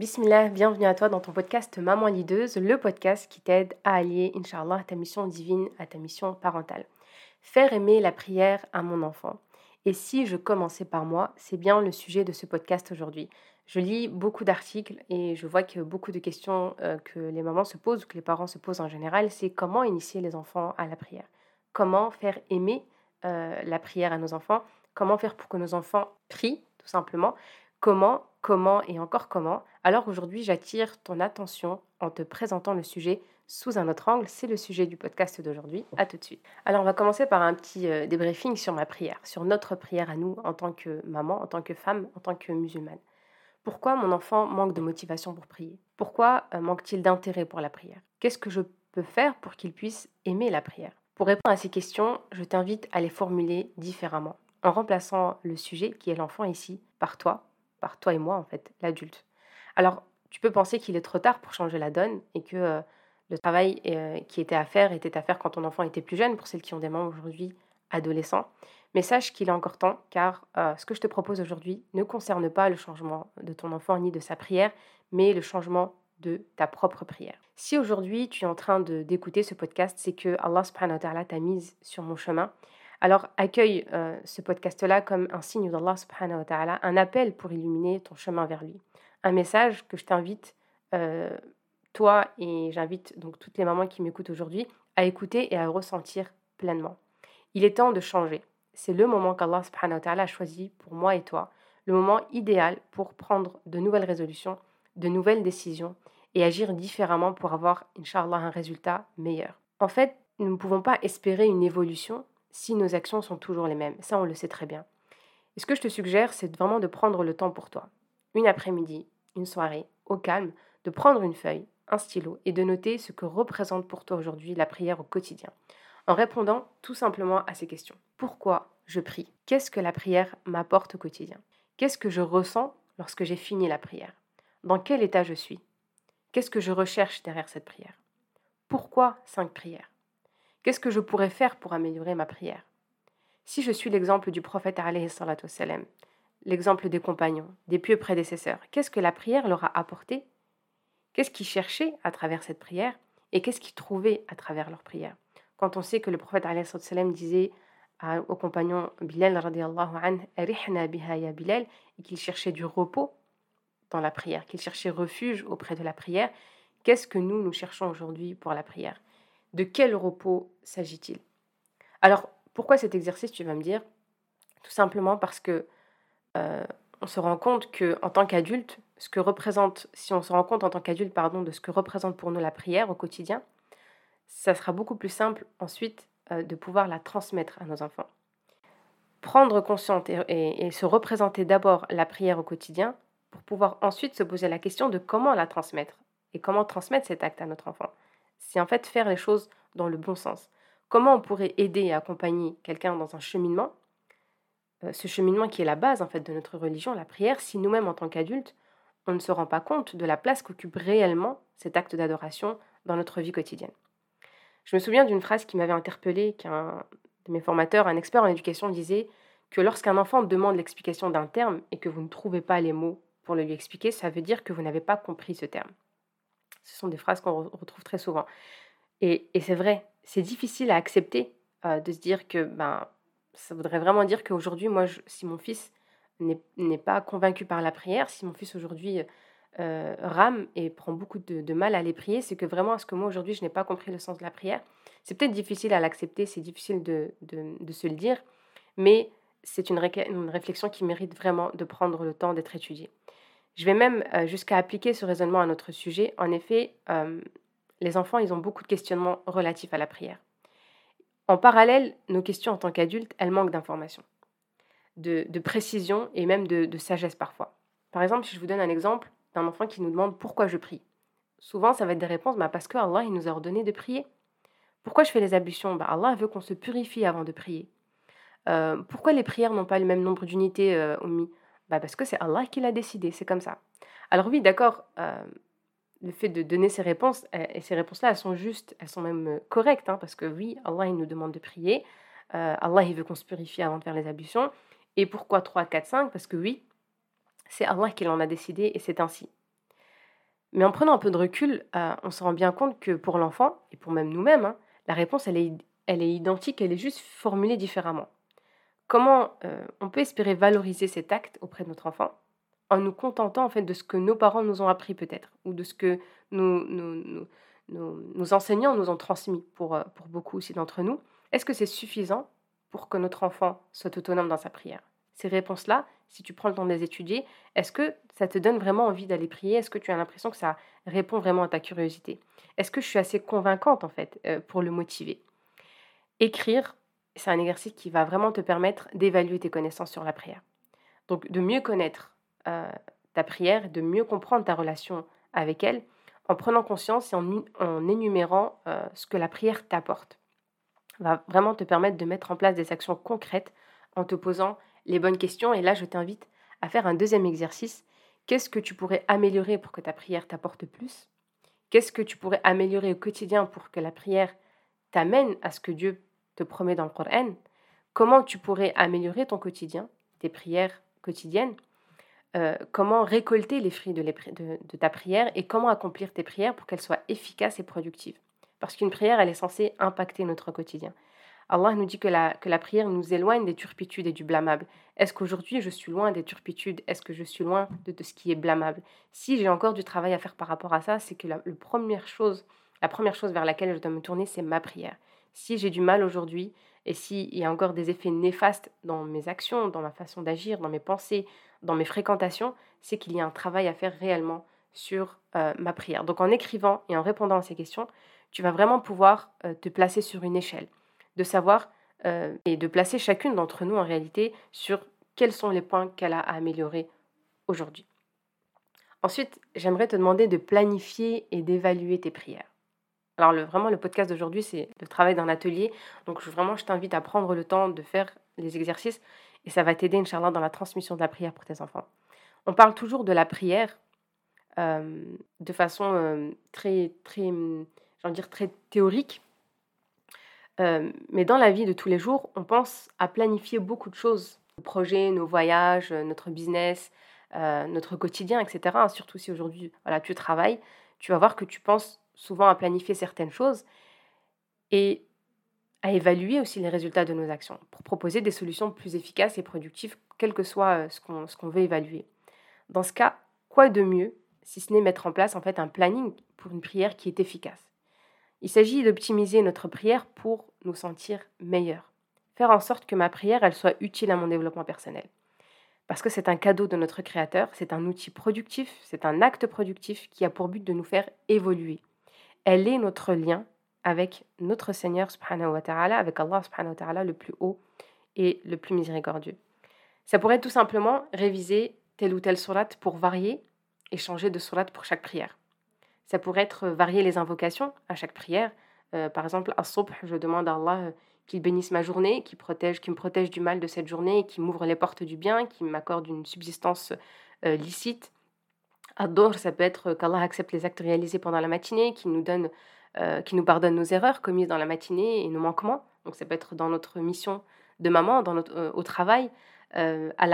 Bismillah, bienvenue à toi dans ton podcast Maman Lideuse, le podcast qui t'aide à allier, Inch'Allah, ta mission divine à ta mission parentale. Faire aimer la prière à mon enfant. Et si je commençais par moi, c'est bien le sujet de ce podcast aujourd'hui. Je lis beaucoup d'articles et je vois que beaucoup de questions euh, que les mamans se posent ou que les parents se posent en général, c'est comment initier les enfants à la prière? Comment faire aimer euh, la prière à nos enfants? Comment faire pour que nos enfants prient, tout simplement? Comment, comment et encore comment. Alors aujourd'hui, j'attire ton attention en te présentant le sujet sous un autre angle. C'est le sujet du podcast d'aujourd'hui. À tout de suite. Alors on va commencer par un petit euh, débriefing sur ma prière, sur notre prière à nous en tant que maman, en tant que femme, en tant que musulmane. Pourquoi mon enfant manque de motivation pour prier? Pourquoi euh, manque-t-il d'intérêt pour la prière? Qu'est-ce que je peux faire pour qu'il puisse aimer la prière? Pour répondre à ces questions, je t'invite à les formuler différemment, en remplaçant le sujet qui est l'enfant ici par toi, toi et moi en fait, l'adulte. Alors, tu peux penser qu'il est trop tard pour changer la donne et que euh, le travail euh, qui était à faire était à faire quand ton enfant était plus jeune, pour celles qui ont des membres aujourd'hui adolescents. Mais sache qu'il est encore temps, car euh, ce que je te propose aujourd'hui ne concerne pas le changement de ton enfant ni de sa prière, mais le changement de ta propre prière. Si aujourd'hui tu es en train d'écouter ce podcast, c'est que Allah subhanahu wa ta'ala t'a mise sur mon chemin. Alors accueille euh, ce podcast-là comme un signe d'Allah subhanahu wa ta'ala, un appel pour illuminer ton chemin vers lui. Un message que je t'invite, euh, toi et j'invite donc toutes les mamans qui m'écoutent aujourd'hui, à écouter et à ressentir pleinement. Il est temps de changer c'est le moment qu'Allah subhanahu wa ta'ala a choisi pour moi et toi, le moment idéal pour prendre de nouvelles résolutions, de nouvelles décisions et agir différemment pour avoir, inshallah, un résultat meilleur. En fait, nous ne pouvons pas espérer une évolution si nos actions sont toujours les mêmes. Ça, on le sait très bien. Et ce que je te suggère, c'est vraiment de prendre le temps pour toi. Une après-midi, une soirée, au calme, de prendre une feuille, un stylo et de noter ce que représente pour toi aujourd'hui la prière au quotidien en répondant tout simplement à ces questions. Pourquoi je prie? Qu'est-ce que la prière m'apporte au quotidien? Qu'est-ce que je ressens lorsque j'ai fini la prière? Dans quel état je suis? Qu'est-ce que je recherche derrière cette prière? Pourquoi cinq prières? Qu'est-ce que je pourrais faire pour améliorer ma prière? Si je suis l'exemple du prophète l'exemple des compagnons, des pieux prédécesseurs, qu'est-ce que la prière leur a apporté? Qu'est-ce qu'ils cherchaient à travers cette prière? Et qu'est-ce qu'ils trouvaient à travers leur prière? Quand on sait que le prophète disait au compagnon Bilal Bilal et qu'il cherchait du repos dans la prière, qu'il cherchait refuge auprès de la prière, qu'est-ce que nous, nous cherchons aujourd'hui pour la prière? De quel repos s'agit-il? Alors, pourquoi cet exercice, tu vas me dire? Tout simplement parce que euh, on se rend compte que en tant qu'adulte, ce que représente, si on se rend compte en tant qu'adulte, pardon, de ce que représente pour nous la prière au quotidien, ça sera beaucoup plus simple ensuite euh, de pouvoir la transmettre à nos enfants. Prendre conscience et, se représenter d'abord la prière au quotidien pour pouvoir ensuite se poser la question de comment la transmettre et comment transmettre cet acte à notre enfant. C'est en fait faire les choses dans le bon sens. Comment on pourrait aider et accompagner quelqu'un dans un cheminement, euh, ce cheminement qui est la base en fait de notre religion, la prière, si nous-mêmes en tant qu'adultes, on ne se rend pas compte de la place qu'occupe réellement cet acte d'adoration dans notre vie quotidienne. Je me souviens d'une phrase qui m'avait interpellée, qu'un de mes formateurs, un expert en éducation, disait que lorsqu'un enfant demande l'explication d'un terme et que vous ne trouvez pas les mots pour le lui expliquer, ça veut dire que vous n'avez pas compris ce terme. Ce sont des phrases qu'on retrouve très souvent. Et, c'est vrai, c'est difficile à accepter euh, de se dire que ben, ça voudrait vraiment dire qu'aujourd'hui, moi, si mon fils n'est pas convaincu par la prière, si mon fils aujourd'hui euh, rame et prend beaucoup de, mal à les prier, c'est que vraiment, est-ce que moi aujourd'hui, je n'ai pas compris le sens de la prière? C'est peut-être difficile à l'accepter, c'est difficile de, se le dire, mais c'est une, réflexion qui mérite vraiment de prendre le temps d'être étudiée. Je vais même euh, jusqu'à appliquer ce raisonnement à notre sujet. En effet, euh, les enfants, ils ont beaucoup de questionnements relatifs à la prière. En parallèle, nos questions en tant qu'adultes, elles manquent d'informations, de, précision et même de, sagesse parfois. Par exemple, si je vous donne un exemple, d'un enfant qui nous demande pourquoi je prie? Souvent, ça va être des réponses bah parce que Allah il nous a ordonné de prier. Pourquoi je fais les ablutions? Bah Allah veut qu'on se purifie avant de prier. Euh, pourquoi les prières n'ont pas le même nombre d'unités euh, bah Parce que c'est Allah qui l'a décidé, c'est comme ça. Alors oui, d'accord, euh, le fait de donner ces réponses, et ces réponses-là, elles sont justes, elles sont même correctes, hein, parce que oui, Allah il nous demande de prier, Allah il veut qu'on se purifie avant de faire les ablutions. Et pourquoi 3, 4, 5 Parce que oui, c'est Allah qui l'en a décidé et c'est ainsi. Mais en prenant un peu de recul, euh, on se rend bien compte que pour l'enfant, et pour même nous-mêmes, hein, la réponse, elle est, elle est identique, elle est juste formulée différemment. Comment euh, on peut espérer valoriser cet acte auprès de notre enfant en nous contentant en fait de ce que nos parents nous ont appris peut-être, ou de ce que nos, nos, enseignants nous ont transmis pour, euh, pour beaucoup aussi d'entre nous. Est-ce que c'est suffisant pour que notre enfant soit autonome dans sa prière? Ces réponses-là, si tu prends le temps de les étudier, est-ce que ça te donne vraiment envie d'aller prier? Est-ce que tu as l'impression que ça répond vraiment à ta curiosité? Est-ce que je suis assez convaincante en fait euh, pour le motiver? Écrire, c'est un exercice qui va vraiment te permettre d'évaluer tes connaissances sur la prière. Donc de mieux connaître euh, ta prière, de mieux comprendre ta relation avec elle, en prenant conscience et en, énumérant euh, ce que la prière t'apporte. Va vraiment te permettre de mettre en place des actions concrètes en te posant les bonnes questions. Et là, je t'invite à faire un deuxième exercice. Qu'est-ce que tu pourrais améliorer pour que ta prière t'apporte plus? Qu'est-ce que tu pourrais améliorer au quotidien pour que la prière t'amène à ce que Dieu te promet dans le Coran Comment tu pourrais améliorer ton quotidien, tes prières quotidiennes euh, comment récolter les fruits de, de, ta prière et comment accomplir tes prières pour qu'elles soient efficaces et productives. Parce qu'une prière, elle est censée impacter notre quotidien. Allah nous dit que la, que la prière nous éloigne des turpitudes et du blâmable. Est-ce qu'aujourd'hui je suis loin des turpitudes? Est-ce que je suis loin de, ce qui est blâmable? Si j'ai encore du travail à faire par rapport à ça, c'est que la, première chose, la première chose vers laquelle je dois me tourner, c'est ma prière. Si j'ai du mal aujourd'hui, et s'il y a encore des effets néfastes dans mes actions, dans ma façon d'agir, dans mes pensées, dans mes fréquentations, c'est qu'il y a un travail à faire réellement sur euh, ma prière. Donc en écrivant et en répondant à ces questions, tu vas vraiment pouvoir euh, te placer sur une échelle, de savoir euh, et de placer chacune d'entre nous en réalité sur quels sont les points qu'elle a à améliorer aujourd'hui. Ensuite, j'aimerais te demander de planifier et d'évaluer tes prières. Alors vraiment, le podcast d'aujourd'hui, c'est le travail d'un atelier. Donc vraiment, je t'invite à prendre le temps de faire les exercices et ça va t'aider, Inch'Allah, dans la transmission de la prière pour tes enfants. On parle toujours de la prière euh, de façon euh, très, très, dire, très théorique. Euh, mais dans la vie de tous les jours, on pense à planifier beaucoup de choses. Nos projets, nos voyages, notre business, notre quotidien, etc. Surtout si aujourd'hui voilà, tu travailles, tu vas voir que tu penses souvent à planifier certaines choses et à évaluer aussi les résultats de nos actions pour proposer des solutions plus efficaces et productives, quel que soit ce qu'on, ce qu'on veut évaluer. Dans ce cas, quoi de mieux si ce n'est mettre en place en fait un planning pour une prière qui est efficace? Il s'agit d'optimiser notre prière pour nous sentir meilleurs, faire en sorte que ma prière elle soit utile à mon développement personnel. Parce que c'est un cadeau de notre Créateur, c'est un outil productif, c'est un acte productif qui a pour but de nous faire évoluer, elle est notre lien avec notre Seigneur subhanahu avec Allah subhanahu le plus haut et le plus miséricordieux. Ça pourrait tout simplement réviser telle ou telle sourate pour varier et changer de sourate pour chaque prière. Ça pourrait être varier les invocations à chaque prière. Euh, par exemple, à Subh, je demande à Allah euh, qu'il bénisse ma journée, qu'il protège, qu'il me protège du mal de cette journée, qu'il m'ouvre les portes du bien, qu'il m'accorde une subsistance euh, licite, Adore, ça peut être qu'Allah accepte les actes réalisés pendant la matinée, qu'il nous donne, euh, nous pardonne nos erreurs commises dans la matinée et nos manquements. Donc ça peut être dans notre mission de maman, dans notre, euh, au travail. Euh, à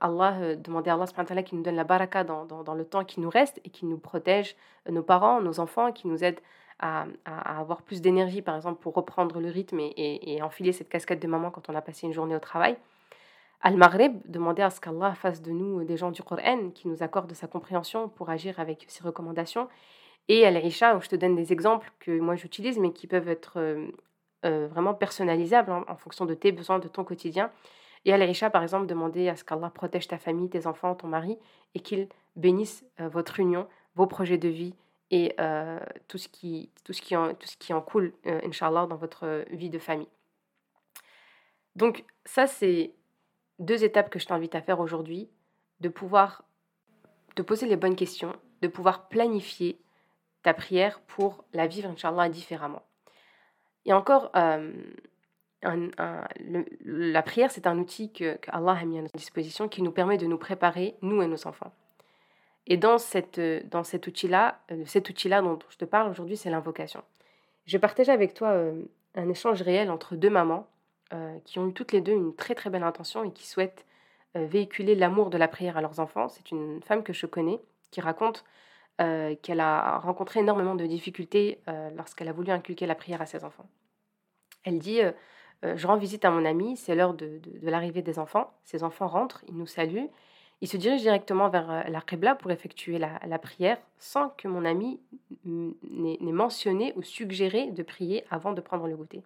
Allah, euh, demander à Allah qu'il nous donne la baraka dans, dans, le temps qui nous reste et qui nous protège nos parents, nos enfants, qui nous aide à, à, avoir plus d'énergie, par exemple, pour reprendre le rythme et, et, et enfiler cette casquette de maman quand on a passé une journée au travail. Al-Maghrib, demander à ce qu'Allah fasse de nous des gens du Coran, qui nous accorde sa compréhension pour agir avec ses recommandations. Et Al-Isha, où je te donne des exemples que moi j'utilise, mais qui peuvent être euh, euh, vraiment personnalisables en, fonction de tes besoins, de ton quotidien. Et Al-Isha, par exemple, demander à ce qu'Allah protège ta famille, tes enfants, ton mari, et qu'il bénisse euh, votre union, vos projets de vie et tout, ce qui, tout, ce qui en, tout ce qui en coule, Inch'Allah, dans votre vie de famille. Donc ça, c'est deux étapes que je t'invite à faire aujourd'hui, de pouvoir te poser les bonnes questions, de pouvoir planifier ta prière pour la vivre, Inch'Allah, différemment. Et encore, euh, la prière, c'est un outil que, Allah a mis à notre disposition qui nous permet de nous préparer, nous et nos enfants. Et dans, cette, dans cet outil-là, euh, cet outil-là dont je te parle aujourd'hui, c'est l'invocation. Je vais partager avec toi euh, un échange réel entre deux mamans euh, qui ont eu toutes les deux une très très belle intention et qui souhaitent euh, véhiculer l'amour de la prière à leurs enfants. C'est une femme que je connais qui raconte qu'elle a rencontré énormément de difficultés lorsqu'elle a voulu inculquer la prière à ses enfants. Elle dit Je rends visite à mon ami, c'est l'heure de, l'arrivée des enfants. Ses enfants rentrent, ils nous saluent. Ils se dirigent directement vers la Qibla pour effectuer la, prière sans que mon ami n'ait mentionné ou suggéré de prier avant de prendre le goûter.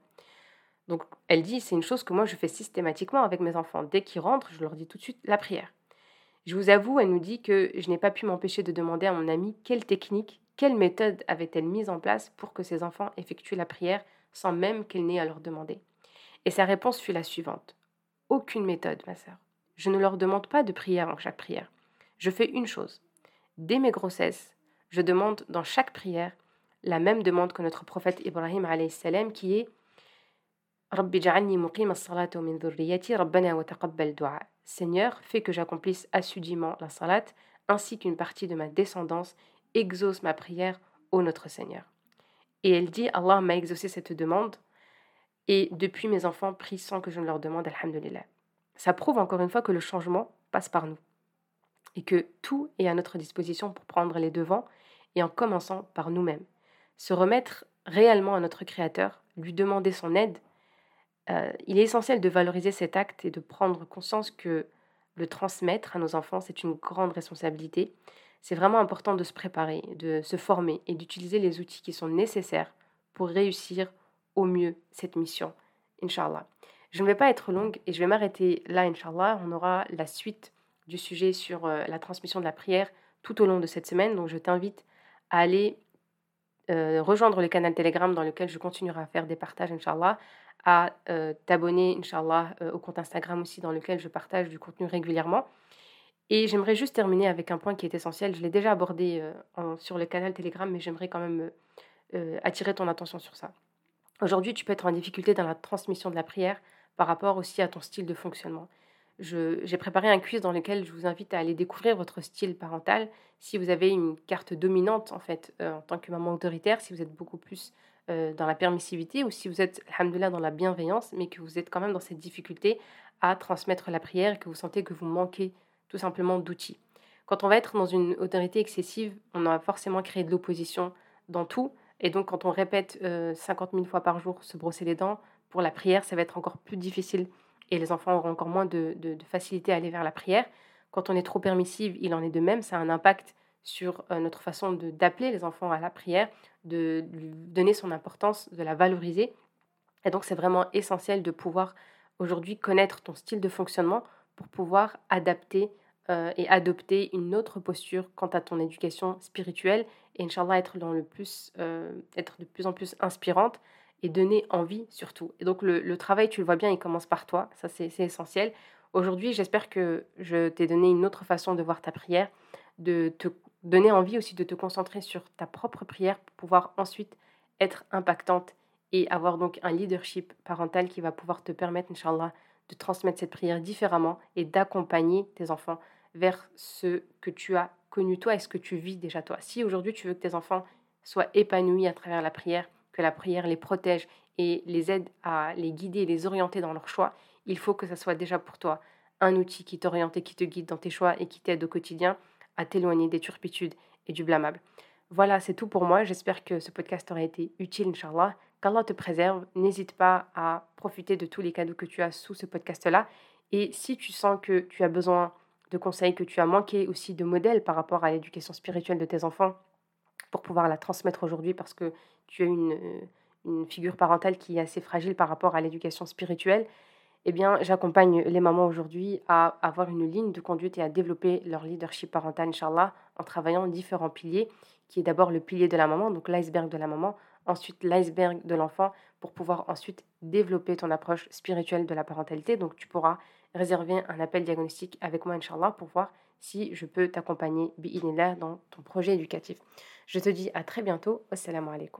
Donc elle dit c'est une chose que moi je fais systématiquement avec mes enfants. Dès qu'ils rentrent, je leur dis tout de suite la prière. Je vous avoue, elle nous dit que je n'ai pas pu m'empêcher de demander à mon ami quelle technique, quelle méthode avait-elle mise en place pour que ses enfants effectuent la prière sans même qu'elle n'ait à leur demander. Et sa réponse fut la suivante. Aucune méthode, ma sœur. Je ne leur demande pas de prier avant chaque prière. Je fais une chose. Dès mes grossesses, je demande dans chaque prière la même demande que notre prophète Ibrahim salam qui est Seigneur, fais que j'accomplisse assidûment la salat ainsi qu'une partie de ma descendance exauce ma prière, ô notre Seigneur. Et elle dit Allah m'a exaucé cette demande et depuis mes enfants prient sans que je ne leur demande, Alhamdulillah. Ça prouve encore une fois que le changement passe par nous et que tout est à notre disposition pour prendre les devants et en commençant par nous-mêmes. Se remettre réellement à notre Créateur, lui demander son aide, euh, il est essentiel de valoriser cet acte et de prendre conscience que le transmettre à nos enfants, c'est une grande responsabilité c'est vraiment important de se préparer, de se former et d'utiliser les outils qui sont nécessaires pour réussir au mieux cette mission, Inch'Allah. Je ne vais pas être longue et je vais m'arrêter là, Inch'Allah. On aura la suite du sujet sur euh, la transmission de la prière tout au long de cette semaine. Donc je t'invite à aller euh, rejoindre le canal Telegram dans lequel je continuerai à faire des partages, Inch'Allah, à euh, t'abonner, Inch'Allah, au compte Instagram aussi dans lequel je partage du contenu régulièrement. Et j'aimerais juste terminer avec un point qui est essentiel. Je l'ai déjà abordé euh, sur le canal Telegram, mais j'aimerais quand même euh, attirer ton attention sur ça. Aujourd'hui, tu peux être en difficulté dans la transmission de la prière par rapport aussi à ton style de fonctionnement. J'ai préparé un quiz dans lequel je vous invite à aller découvrir votre style parental. Si vous avez une carte dominante en fait euh, en tant que maman autoritaire, si vous êtes beaucoup plus dans la permissivité ou si vous êtes, alhamdoulilah, dans la bienveillance, mais que vous êtes quand même dans cette difficulté à transmettre la prière et que vous sentez que vous manquez tout simplement d'outils. Quand on va être dans une autorité excessive, on a forcément créé de l'opposition dans tout. Et donc, quand on répète 50 euh, 000 fois par jour se brosser les dents, pour la prière, ça va être encore plus difficile et les enfants auront encore moins de, facilité à aller vers la prière. Quand on est trop permissive, il en est de même. Ça a un impact sur euh, notre façon d'appeler les enfants à la prière, de donner son importance, de la valoriser. Et donc, c'est vraiment essentiel de pouvoir aujourd'hui connaître ton style de fonctionnement pour pouvoir adapter euh, et adopter une autre posture quant à ton éducation spirituelle et Inch'Allah être, euh, être de plus en plus inspirante et donner envie surtout. Et donc le, travail, tu le vois bien, il commence par toi, ça c'est essentiel. Aujourd'hui, j'espère que je t'ai donné une autre façon de voir ta prière, de te donner envie aussi de te concentrer sur ta propre prière pour pouvoir ensuite être impactante et avoir donc un leadership parental qui va pouvoir te permettre, Inch'Allah, de transmettre cette prière différemment et d'accompagner tes enfants vers ce que tu as connu toi et ce que tu vis déjà toi. Si aujourd'hui tu veux que tes enfants soient épanouis à travers la prière, la prière les protège et les aide à les guider et les orienter dans leurs choix, il faut que ça soit déjà pour toi un outil qui t'oriente et qui te guide dans tes choix et qui t'aide au quotidien à t'éloigner des turpitudes et du blâmable. Voilà, c'est tout pour moi. J'espère que ce podcast aura été utile, Inch'Allah. Qu'Allah te préserve. N'hésite pas à profiter de tous les cadeaux que tu as sous ce podcast-là. Et si tu sens que tu as besoin de conseils, que tu as manqué aussi de modèles par rapport à l'éducation spirituelle de tes enfants pour pouvoir la transmettre aujourd'hui parce que tu as une, une figure parentale qui est assez fragile par rapport à l'éducation spirituelle, eh bien, j'accompagne les mamans aujourd'hui à avoir une ligne de conduite et à développer leur leadership parental, Inch'Allah, en travaillant différents piliers, qui est d'abord le pilier de la maman, donc l'iceberg de la maman, ensuite l'iceberg de l'enfant, pour pouvoir ensuite développer ton approche spirituelle de la parentalité. Donc, tu pourras réserver un appel diagnostic avec moi, Inch'Allah, pour voir si je peux t'accompagner, bi'inillah, dans ton projet éducatif. Je te dis à très bientôt. Assalamu alaikum.